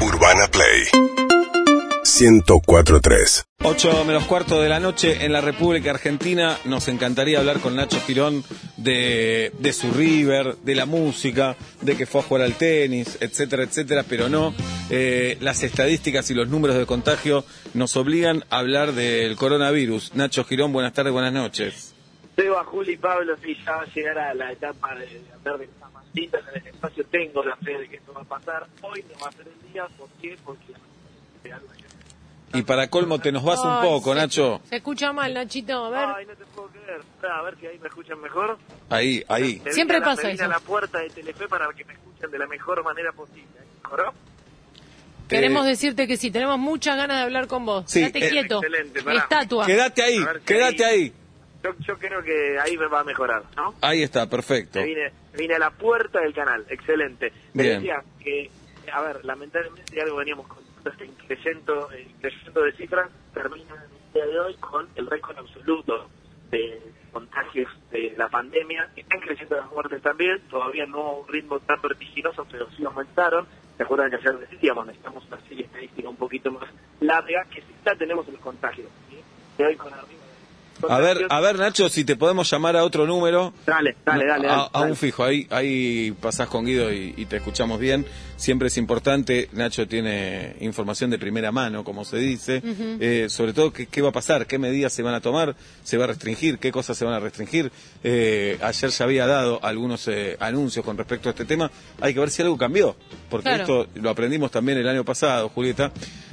Urbana Play 1043. 8 menos cuarto de la noche en la República Argentina. Nos encantaría hablar con Nacho Girón de, de su River, de la música, de que fue a jugar al tenis, etcétera, etcétera, pero no. Eh, las estadísticas y los números de contagio nos obligan a hablar del coronavirus. Nacho Girón, buenas tardes, buenas noches. Seba, Juli Pablo, si ya va a llegar a la etapa de hablar de lindas en el espacio, tengo la fe de que esto va a pasar. Hoy no va a ser el día, ¿por qué? Porque de algo ya- Y para colmo te nos vas un Ay, poco, se- Nacho. Se escucha mal, Nachito. A ver. Ay, no te puedo creer. Esperá, A ver si ahí me escuchan mejor. Ahí, ahí. Me Siempre la- pasa me vine eso. a la puerta de Telefe para que me escuchen de la mejor manera posible. ¿Mejoró? Queremos Eh, decirte que sí, tenemos muchas ganas de hablar con vos. Sí, Quédate eh, quieto. excelente, pará. Estatua. Quédate ahí, si quédate ahí. Yo, yo creo que ahí me va a mejorar, ¿no? Ahí está, perfecto. Me vine, a la puerta del canal, excelente. Me Bien. decía que, a ver, lamentablemente algo veníamos con este increyendo, eh, increyendo de cifras, termina el día de hoy con el récord absoluto de contagios de la pandemia. Están creciendo las muertes también, todavía no a un ritmo tan vertiginoso, pero sí aumentaron. ¿Se acuerdan que ayer decíamos, necesitamos una serie estadística un poquito más larga, que sí ya tenemos los contagios. ¿sí? De hoy con arriba. A ver, a ver, Nacho, si te podemos llamar a otro número. Dale, dale, dale. A, dale, a dale. un fijo, ahí, ahí pasás con Guido y, y te escuchamos bien. Siempre es importante, Nacho tiene información de primera mano, como se dice, Eh, sobre todo qué, qué va a pasar, qué medidas se van a tomar, se va a restringir, qué cosas se van a restringir. Eh, ayer ya había dado algunos eh, anuncios con respecto a este tema, hay que ver si algo cambió, porque Claro. esto lo aprendimos también el año pasado, Julieta.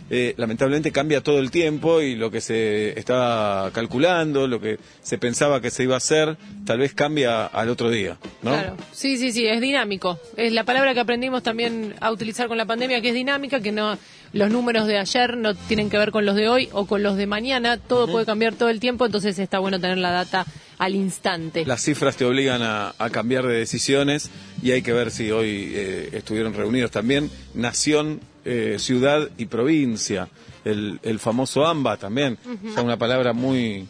Eh, lamentablemente cambia todo el tiempo y lo que se estaba calculando, lo que se pensaba que se iba a hacer, tal vez cambia al otro día, ¿no? Claro. Sí, sí, sí, es dinámico. Es la palabra que aprendimos también a utilizar con la pandemia, que es dinámica, que no los números de ayer no tienen que ver con los de hoy o con los de mañana. Todo puede cambiar todo el tiempo, entonces está bueno tener la data al instante. Las cifras te obligan a, a cambiar de decisiones y hay que ver si hoy eh, estuvieron reunidos también nación, eh, ciudad y provincia. El, el famoso AMBA también, ya una palabra muy,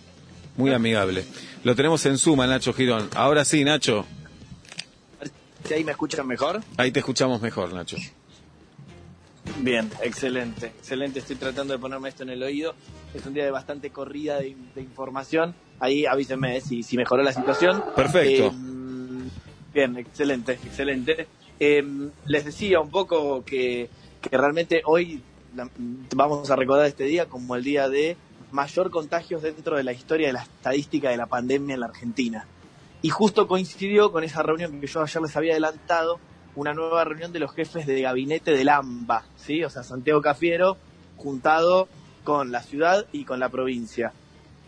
muy amigable. Lo tenemos en suma, Nacho Girón. Ahora sí, Nacho, Si ahí me escuchan mejor. ahí te escuchamos mejor, Nacho. Bien, excelente, excelente. Estoy tratando de ponerme esto en el oído. Es un día de bastante corrida de, de información. Ahí avísenme si, si mejoró la situación. Perfecto. Eh, bien, excelente, excelente. Eh, les decía un poco que, que realmente hoy la- vamos a recordar este día como el día de mayor contagios dentro de la historia de la estadística de la pandemia en la Argentina. Y justo coincidió con esa reunión que yo ayer les había adelantado, una nueva reunión de los jefes de gabinete del AMBA, ¿sí? O sea, Santiago Cafiero juntado con la ciudad y con la provincia.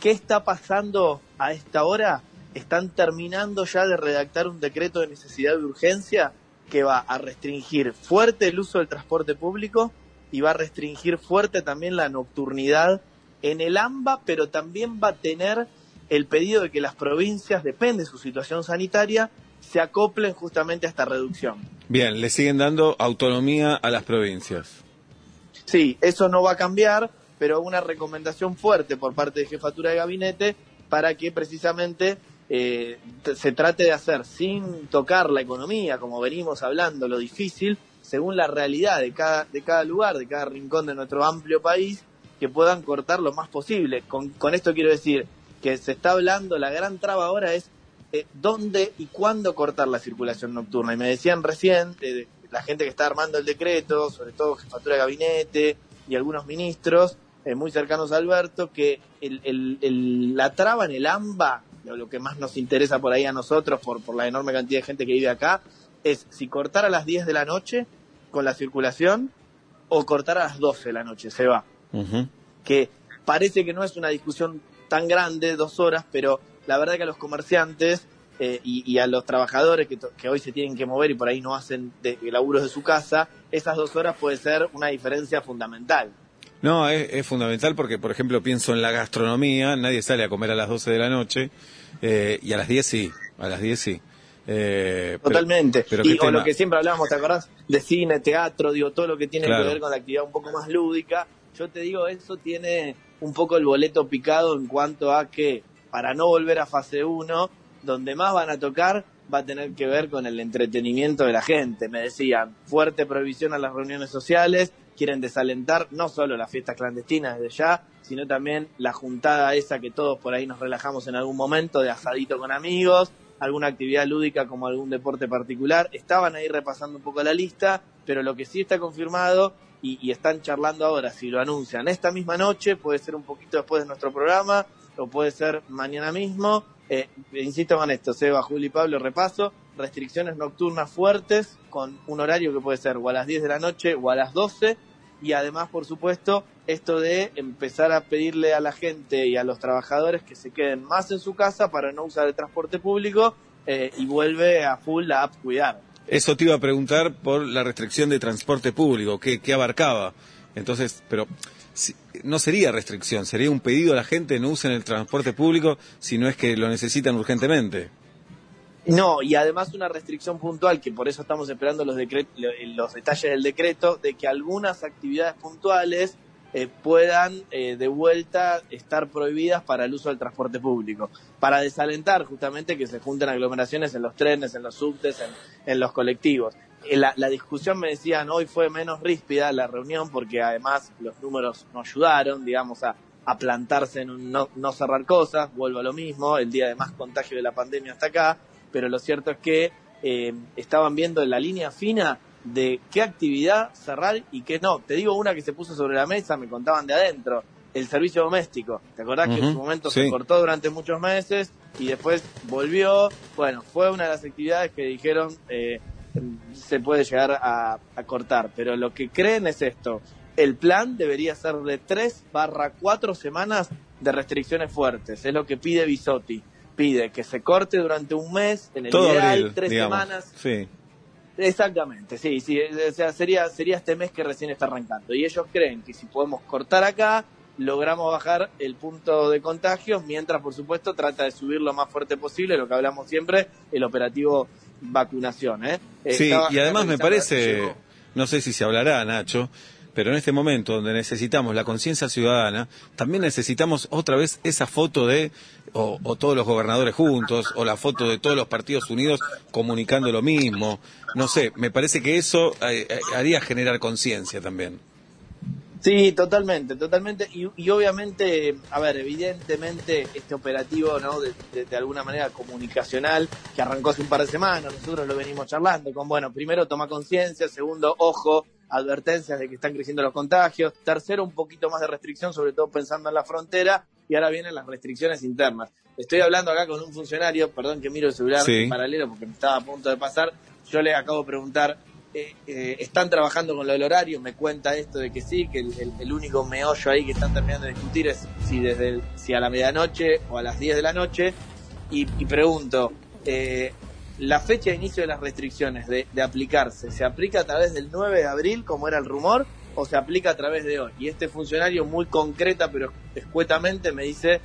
¿Qué está pasando a esta hora? Están terminando ya de redactar un decreto de necesidad de urgencia que va a restringir fuerte el uso del transporte público y va a restringir fuerte también la nocturnidad en el AMBA, pero también va a tener el pedido de que las provincias, depende de su situación sanitaria, se acoplen justamente a esta reducción. Bien, le siguen dando autonomía a las provincias. Sí, eso no va a cambiar, pero una recomendación fuerte por parte de jefatura de gabinete para que precisamente eh, se trate de hacer sin tocar la economía, como venimos hablando, lo difícil, según la realidad de cada, de cada lugar, de cada rincón de nuestro amplio país, que puedan cortar lo más posible. Con, con esto quiero decir que se está hablando, la gran traba ahora es eh, dónde y cuándo cortar la circulación nocturna. Y me decían recién, eh, la gente que está armando el decreto, sobre todo jefatura de gabinete y algunos ministros eh, muy cercanos a Alberto, que la traba en el AMBA, lo lo que más nos interesa por ahí a nosotros, por, por la enorme cantidad de gente que vive acá, es si cortar a las 10 de la noche con la circulación o cortar a las 12 de la noche, se va que parece que no es una discusión tan grande, dos horas, pero la verdad que a los comerciantes eh, y, y a los trabajadores que, to- que hoy se tienen que mover y por ahí no hacen de, laburos de su casa, esas dos horas puede ser una diferencia fundamental. No, es, es fundamental porque, por ejemplo, pienso en la gastronomía, nadie sale a comer a las 12 de la noche eh, y a las 10 sí, a las 10 sí. Eh, Totalmente. pero y tema- lo que siempre hablábamos, ¿te acordás? De cine, teatro, digo, todo lo que tiene Claro. que ver con la actividad un poco más lúdica. Yo te digo, eso tiene un poco el boleto picado en cuanto a que, para no volver a fase 1, donde más van a tocar va a tener que ver con el entretenimiento de la gente. Me decían, fuerte prohibición a las reuniones sociales, quieren desalentar no solo las fiestas clandestinas desde ya, sino también la juntada esa que todos por ahí nos relajamos en algún momento de asadito con amigos, alguna actividad lúdica como algún deporte particular. Estaban ahí repasando un poco la lista, pero lo que sí está confirmado y, están charlando ahora, si lo anuncian esta misma noche, puede ser un poquito después de nuestro programa, o puede ser mañana mismo. Eh, insisto con esto, Seba, Juli Pablo, repaso, restricciones nocturnas fuertes con un horario que puede ser o a las 10 de la noche o a las 12 y además, por supuesto, esto de empezar a pedirle a la gente y a los trabajadores que se queden más en su casa para no usar el transporte público eh, y vuelve a full la app Cuidar. Eso te iba a preguntar por la restricción de transporte público, ¿qué, abarcaba? Entonces, pero no sería restricción, sería un pedido a la gente no usen el transporte público si no es que lo necesitan urgentemente. No, y además una restricción puntual, que por eso estamos esperando los, los detalles del decreto, de que algunas actividades puntuales eh, puedan eh, de vuelta estar prohibidas para el uso del transporte público, para desalentar justamente que se junten aglomeraciones en los trenes, en los subtes, en, los colectivos. Eh, la, discusión me decían hoy fue menos ríspida la reunión porque además los números no ayudaron, digamos, a, plantarse en un no, no cerrar cosas, vuelvo a lo mismo, el día de más contagio de la pandemia hasta acá, pero lo cierto es que estaban viendo en la línea fina de qué actividad cerrar y qué no. Te digo una que se puso sobre la mesa, me contaban de adentro, el servicio doméstico. ¿Te acordás que en su momento se cortó durante muchos meses y después volvió? Bueno, fue una de las actividades que dijeron eh, se puede llegar a, cortar, pero lo que creen es esto. El plan debería ser de 3 barra 4 semanas de restricciones fuertes, es lo que pide Bisotti. Pide que se corte durante un mes, en el ideal, tres semanas. Sí Exactamente, sí, sí, o sea, sería, sería este mes que recién está arrancando. Y ellos creen que si podemos cortar acá, logramos bajar el punto de contagios, mientras por supuesto trata de subir lo más fuerte posible, lo que hablamos siempre, el operativo vacunación. ¿eh? Sí, y además me parece, no sé si se hablará, Nacho, pero en este momento donde necesitamos la conciencia ciudadana, también necesitamos otra vez esa foto de, o, todos los gobernadores juntos, o la foto de todos los partidos unidos comunicando lo mismo. No sé, me parece que eso eh, eh, haría generar conciencia también. Sí, totalmente, totalmente. Y, obviamente, a ver, evidentemente este operativo, ¿no? De, de, alguna manera comunicacional, que arrancó hace un par de semanas, nosotros lo venimos charlando, con, bueno, primero toma conciencia, segundo, ojo, advertencias de que están creciendo los contagios. Tercero, un poquito más de restricción, sobre todo pensando en la frontera. Y ahora vienen las restricciones internas. Estoy hablando acá con un funcionario, perdón que miro el celular en paralelo porque me estaba a punto de pasar. Yo le acabo de preguntar, eh, eh, ¿están trabajando con lo del horario? Me cuenta esto de que sí, que el, único meollo ahí que están terminando de discutir es si, desde si a la medianoche o a las 10 de la noche. Y, y pregunto, eh, la fecha de inicio de las restricciones de, aplicarse, ¿se aplica a través del 9 de abril, como era el rumor, o se aplica a través de hoy? Y este funcionario muy concreta, pero escuetamente, me dice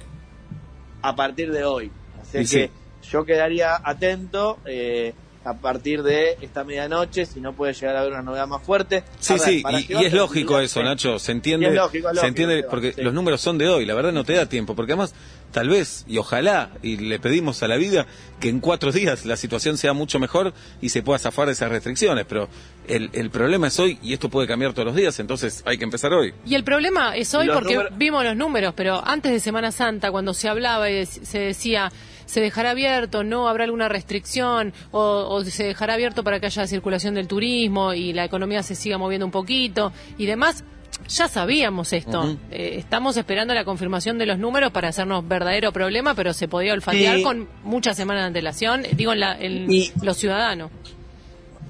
a partir de hoy. Así que yo quedaría atento. Eh, a partir de esta medianoche, si no puede llegar a haber una novedad más fuerte. Sí, sí, y, es lógico eso, Nacho, se entiende, se entiende porque los números son de hoy, la verdad no te da tiempo, porque además tal vez y ojalá y le pedimos a la vida que en cuatro días la situación sea mucho mejor y se pueda zafar de esas restricciones, pero el, el problema es hoy y esto puede cambiar todos los días, entonces hay que empezar hoy. Y el problema es hoy porque vimos los números, pero antes de Semana Santa, cuando se hablaba y se decía se dejará abierto, no habrá alguna restricción o, se dejará abierto para que haya circulación del turismo y la economía se siga moviendo un poquito y demás. Ya sabíamos esto. Eh, estamos esperando la confirmación de los números para hacernos verdadero problema, pero se podía olfatear con muchas semanas de antelación, digo, en, la, los ciudadanos.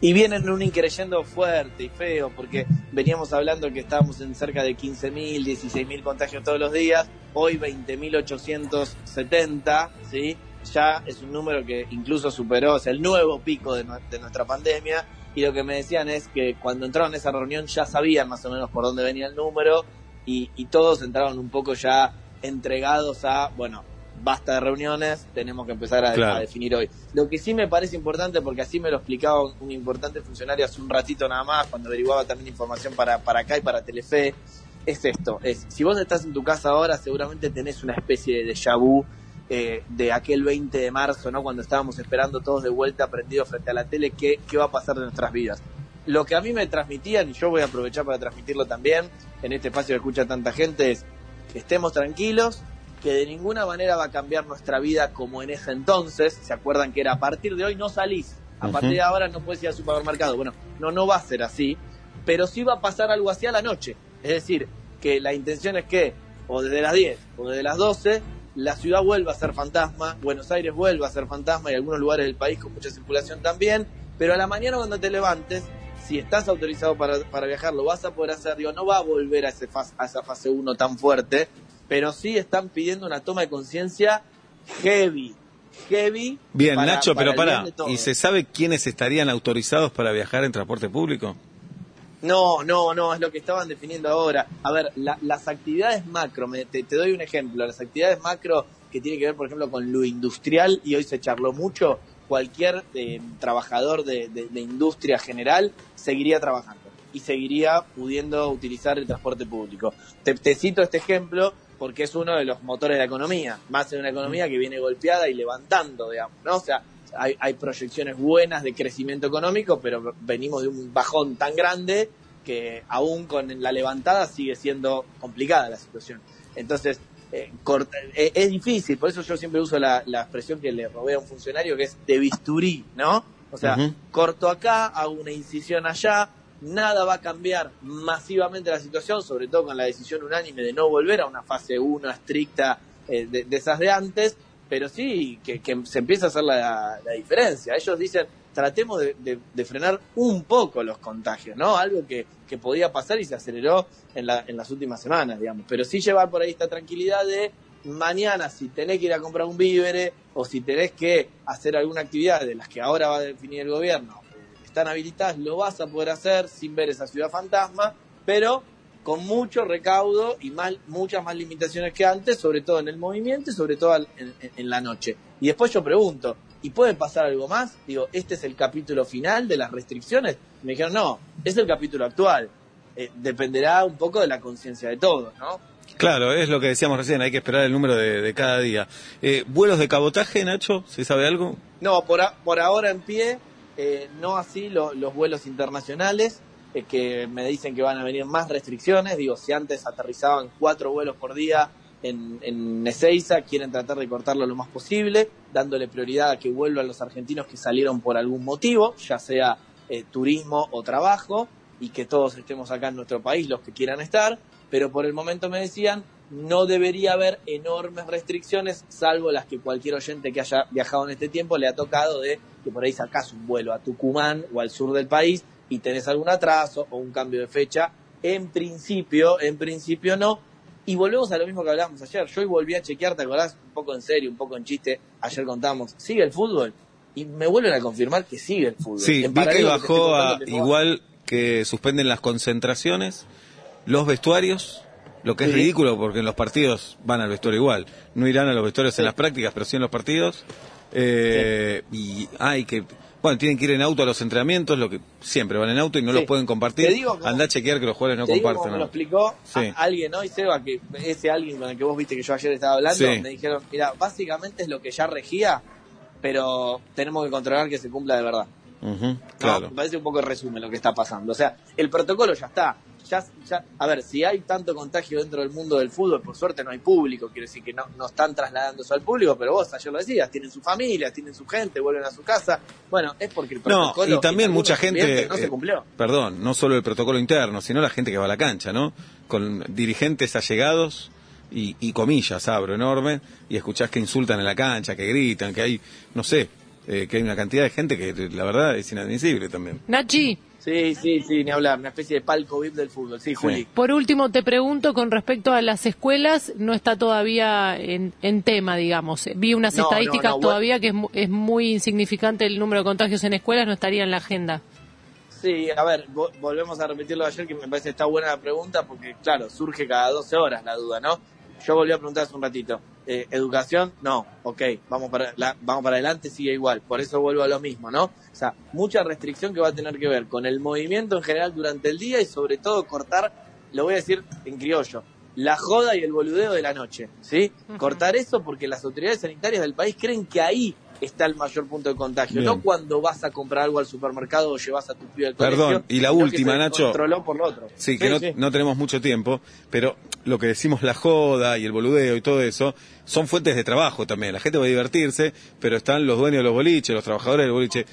Y vienen un increyendo fuerte y feo, porque veníamos hablando que estábamos en cerca de 15.000, 16.000 contagios todos los días, hoy 20.870, ¿sí? Ya es un número que incluso superó, es el nuevo pico de, nuestra pandemia. Y lo que me decían es que cuando entraron a esa reunión ya sabían más o menos por dónde venía el número y, todos entraron un poco ya entregados a, bueno, basta de reuniones, tenemos que empezar a, definir hoy. Lo que sí me parece importante, porque así me lo explicaba un, importante funcionario hace un ratito nada más, cuando averiguaba también información para, para acá y para Telefe, es esto, es, si vos estás en tu casa ahora, seguramente tenés una especie de déjà vu eh, de aquel 20 de marzo, ¿no? Cuando estábamos esperando todos de vuelta prendidos frente a la tele, ¿qué, qué va a pasar de nuestras vidas? Lo que a mí me transmitían, y yo voy a aprovechar para transmitirlo también, en este espacio que escucha tanta gente, es que estemos tranquilos, que de ninguna manera va a cambiar nuestra vida como en ese entonces. ¿Se acuerdan que era a partir de hoy no salís? A partir de ahora no puedes ir al supermercado. Bueno, no, no va a ser así, pero sí va a pasar algo así a la noche. Es decir, que la intención es que o desde las 10 o desde las 12 la ciudad vuelva a ser fantasma, Buenos Aires vuelva a ser fantasma y algunos lugares del país con mucha circulación también, pero a la mañana cuando te levantes, si estás autorizado para, para viajar, lo vas a poder hacer, digo, no va a volver a, ese a esa fase 1 tan fuerte, pero sí están pidiendo una toma de conciencia heavy, heavy. Bien, Nacho, pero para, ¿y se sabe quiénes estarían autorizados para viajar en transporte público? No, no, no, es lo que estaban definiendo ahora. A ver, las actividades macro, te, doy un ejemplo, las actividades macro que tiene que ver, por ejemplo, con lo industrial, y hoy se charló mucho, cualquier eh, trabajador de, industria general seguiría trabajando y seguiría pudiendo utilizar el transporte público. Te, te, cito este ejemplo porque es uno de los motores de la economía, más en una economía que viene golpeada y levantando, digamos, ¿no? O sea, hay, hay proyecciones buenas de crecimiento económico, pero venimos de un bajón tan grande que aún con la levantada sigue siendo complicada la situación. Entonces, eh, eh, es difícil, por eso yo siempre uso la, expresión que le robé a un funcionario, que es de bisturí, ¿no? O sea, corto acá, hago una incisión allá, nada va a cambiar masivamente la situación, sobre todo con la decisión unánime de no volver a una fase 1 estricta eh, de, esas de antes, pero sí que, se empieza a hacer la, diferencia. Ellos dicen, tratemos de, frenar un poco los contagios, ¿no? Algo que, podía pasar y se aceleró en, las últimas semanas, digamos. Pero sí llevar por ahí esta tranquilidad de mañana si tenés que ir a comprar un vívere o si tenés que hacer alguna actividad de las que ahora va a definir el gobierno, eh, están habilitadas, lo vas a poder hacer sin ver esa ciudad fantasma, pero con mucho recaudo y mal, muchas más limitaciones que antes, sobre todo en el movimiento y sobre todo en, la noche. Y después yo pregunto, ¿y puede pasar algo más? Digo, ¿este es el capítulo final de las restricciones? Me dijeron, no, es el capítulo actual. Eh, dependerá un poco de la conciencia de todos, ¿no? Claro, es lo que decíamos recién, hay que esperar el número de, cada día. Eh, ¿Vuelos de cabotaje, Nacho? ¿Se sabe algo? No, por, por ahora en pie, eh, no así los vuelos internacionales que me dicen que van a venir más restricciones. Digo, si antes aterrizaban cuatro vuelos por día en, en Ezeiza, quieren tratar de cortarlo lo más posible, dándole prioridad a que vuelvan los argentinos que salieron por algún motivo, ya sea eh, turismo o trabajo, y que todos estemos acá en nuestro país, los que quieran estar. Pero por el momento me decían, no debería haber enormes restricciones, salvo las que cualquier oyente que haya viajado en este tiempo le ha tocado de que por ahí sacas un vuelo a Tucumán o al sur del país y tenés algún atraso o un cambio de fecha, en principio, en principio no. Y volvemos a lo mismo que hablábamos ayer. Yo hoy volví a chequear, ¿te acordás? Un poco en serio, un poco en chiste. Ayer contamos, ¿sigue el fútbol? Y me vuelven a confirmar que sigue el fútbol. Sí, vi que bajó a, igual que suspenden las concentraciones, los vestuarios, lo que es ridículo porque en los partidos van al vestuario igual. No irán a los vestuarios en las prácticas, pero sí en los partidos. Eh, y hay que bueno, tienen que ir en auto a los entrenamientos, lo que siempre van en auto y no los pueden compartir. Anda a chequear que los jugadores no comparten. me lo explicó alguien hoy, Seba, que ese alguien con el que vos viste que yo ayer estaba hablando, me dijeron, mira, básicamente es lo que ya regía, pero tenemos que controlar que se cumpla de verdad. claro. me parece un poco el resumen lo que está pasando. O sea, el protocolo ya está ya, a ver, si hay tanto contagio dentro del mundo del fútbol, por suerte no hay público, quiere decir que no, no están trasladando eso al público, pero vos ayer lo decías, tienen su familia, tienen su gente, vuelven a su casa. Bueno, es porque el protocolo. No, y también mucha gente. No se eh, cumplió. perdón, no solo el protocolo interno, sino la gente que va a la cancha, ¿no? Con dirigentes allegados. Y, y comillas, abro enorme, y escuchás que insultan en la cancha, que gritan, que hay, no sé, eh, que hay una cantidad de gente que la verdad es inadmisible también. Nachi, Sí, sí, sí, ni hablar, una especie de palco VIP del fútbol. Sí, Juli. Por último, te pregunto con respecto a las escuelas, no está todavía en, tema, digamos. Vi unas estadísticas todavía que es, muy insignificante el número de contagios en escuelas, no estaría en la agenda. Sí, a ver, volvemos a repetirlo ayer, que me parece que está buena la pregunta, porque claro, surge cada 12 horas la duda, ¿no? Yo volví a preguntar hace un ratito. Eh, educación, no, ok, vamos para, vamos para adelante, sigue igual. Por eso vuelvo a lo mismo, ¿no? O sea, mucha restricción que va a tener que ver con el movimiento en general durante el día y sobre todo cortar, lo voy a decir en criollo, la joda y el boludeo de la noche, ¿sí? Cortar eso porque las autoridades sanitarias del país creen que ahí está el mayor punto de contagio, Bien. no cuando vas a comprar algo al supermercado o llevas a tu pibe al colegio. Perdón, y la que última, se Nacho. controló por lo otro. Sí, que no, no tenemos mucho tiempo, pero lo que decimos la joda y el boludeo y todo eso son fuentes de trabajo también. La gente va a divertirse, pero están los dueños de los boliches, los trabajadores del boliche.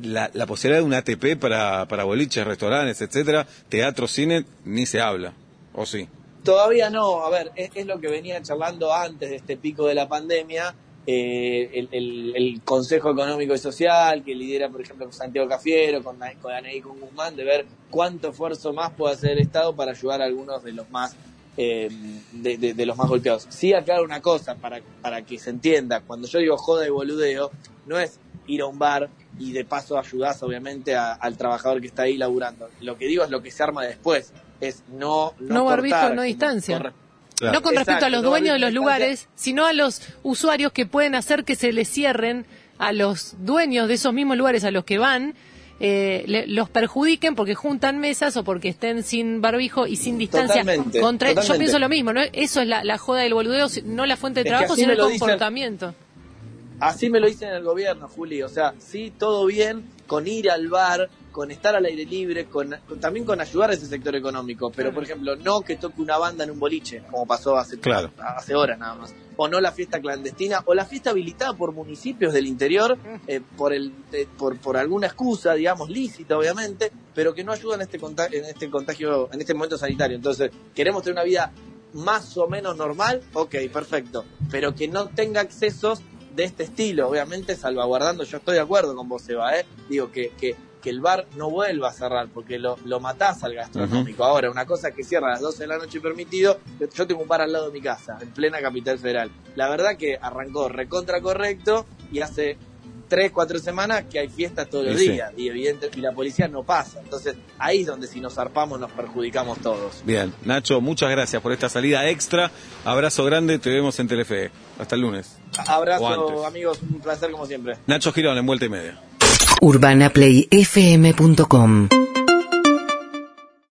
La, la posibilidad de un ATP para, para boliches, restaurantes, etcétera, teatro, cine, ni se habla. ¿O sí? Todavía no, a ver, es, es lo que venía charlando antes de este pico de la pandemia, eh, el, el- el Consejo Económico y Social, que lidera, por ejemplo, con Santiago Cafiero, con, con Anaí con Guzmán, de ver cuánto esfuerzo más puede hacer el Estado para ayudar a algunos de los más eh, de, de- de los más golpeados. Sí aclaro una cosa, para, para que se entienda, cuando yo digo joda y boludeo, no es ir a un bar y de paso ayudás obviamente a- al trabajador que está ahí laburando. Lo que digo es lo que se arma después, es no... No barbijo, cortar, no distancia. corre- Claro. No con respecto a los no dueños de los lugares, sino a los usuarios que pueden hacer que se les cierren a los dueños de esos mismos lugares a los que van, eh, le- los perjudiquen porque juntan mesas o porque estén sin barbijo y sin distancia. Totalmente, Contra- Yo totalmente. pienso lo mismo, ¿no? Eso es la, la joda del boludeo, no la fuente de trabajo, sino el dicen- comportamiento. Así me lo dicen en el gobierno, Juli. O sea, sí, todo bien con ir al bar, con estar al aire libre, con, con- también con ayudar a ese sector económico. Pero, por ejemplo, no que toque una banda en un boliche, como pasó hace, Claro. hace horas nada más. O no la fiesta clandestina, o la fiesta habilitada por municipios del interior, eh, por, el, eh, por, por alguna excusa, digamos, lícita, obviamente, pero que no ayudan en este, conta- en este contagio, en este momento sanitario. Entonces, queremos tener una vida más o menos normal, ok, perfecto, pero que no tenga excesos de este estilo, obviamente salvaguardando, yo estoy de acuerdo con vos, Eva, ¿eh? digo que, que, que el bar no vuelva a cerrar porque lo, lo matás al gastronómico. Ahora, una cosa que cierra a las 12 de la noche permitido, yo tengo un bar al lado de mi casa, en plena capital federal. La verdad que arrancó recontra correcto y hace tres, cuatro semanas que hay fiestas todos los sí. días y evidente y la policía no pasa. Entonces ahí es donde si nos zarpamos nos perjudicamos todos. Bien, Nacho, muchas gracias por esta salida extra. Abrazo grande, te vemos en Telefe. Hasta el lunes. Abrazo amigos, un placer como siempre. Nacho Girón, en vuelta y media. UrbanaPlayFM.com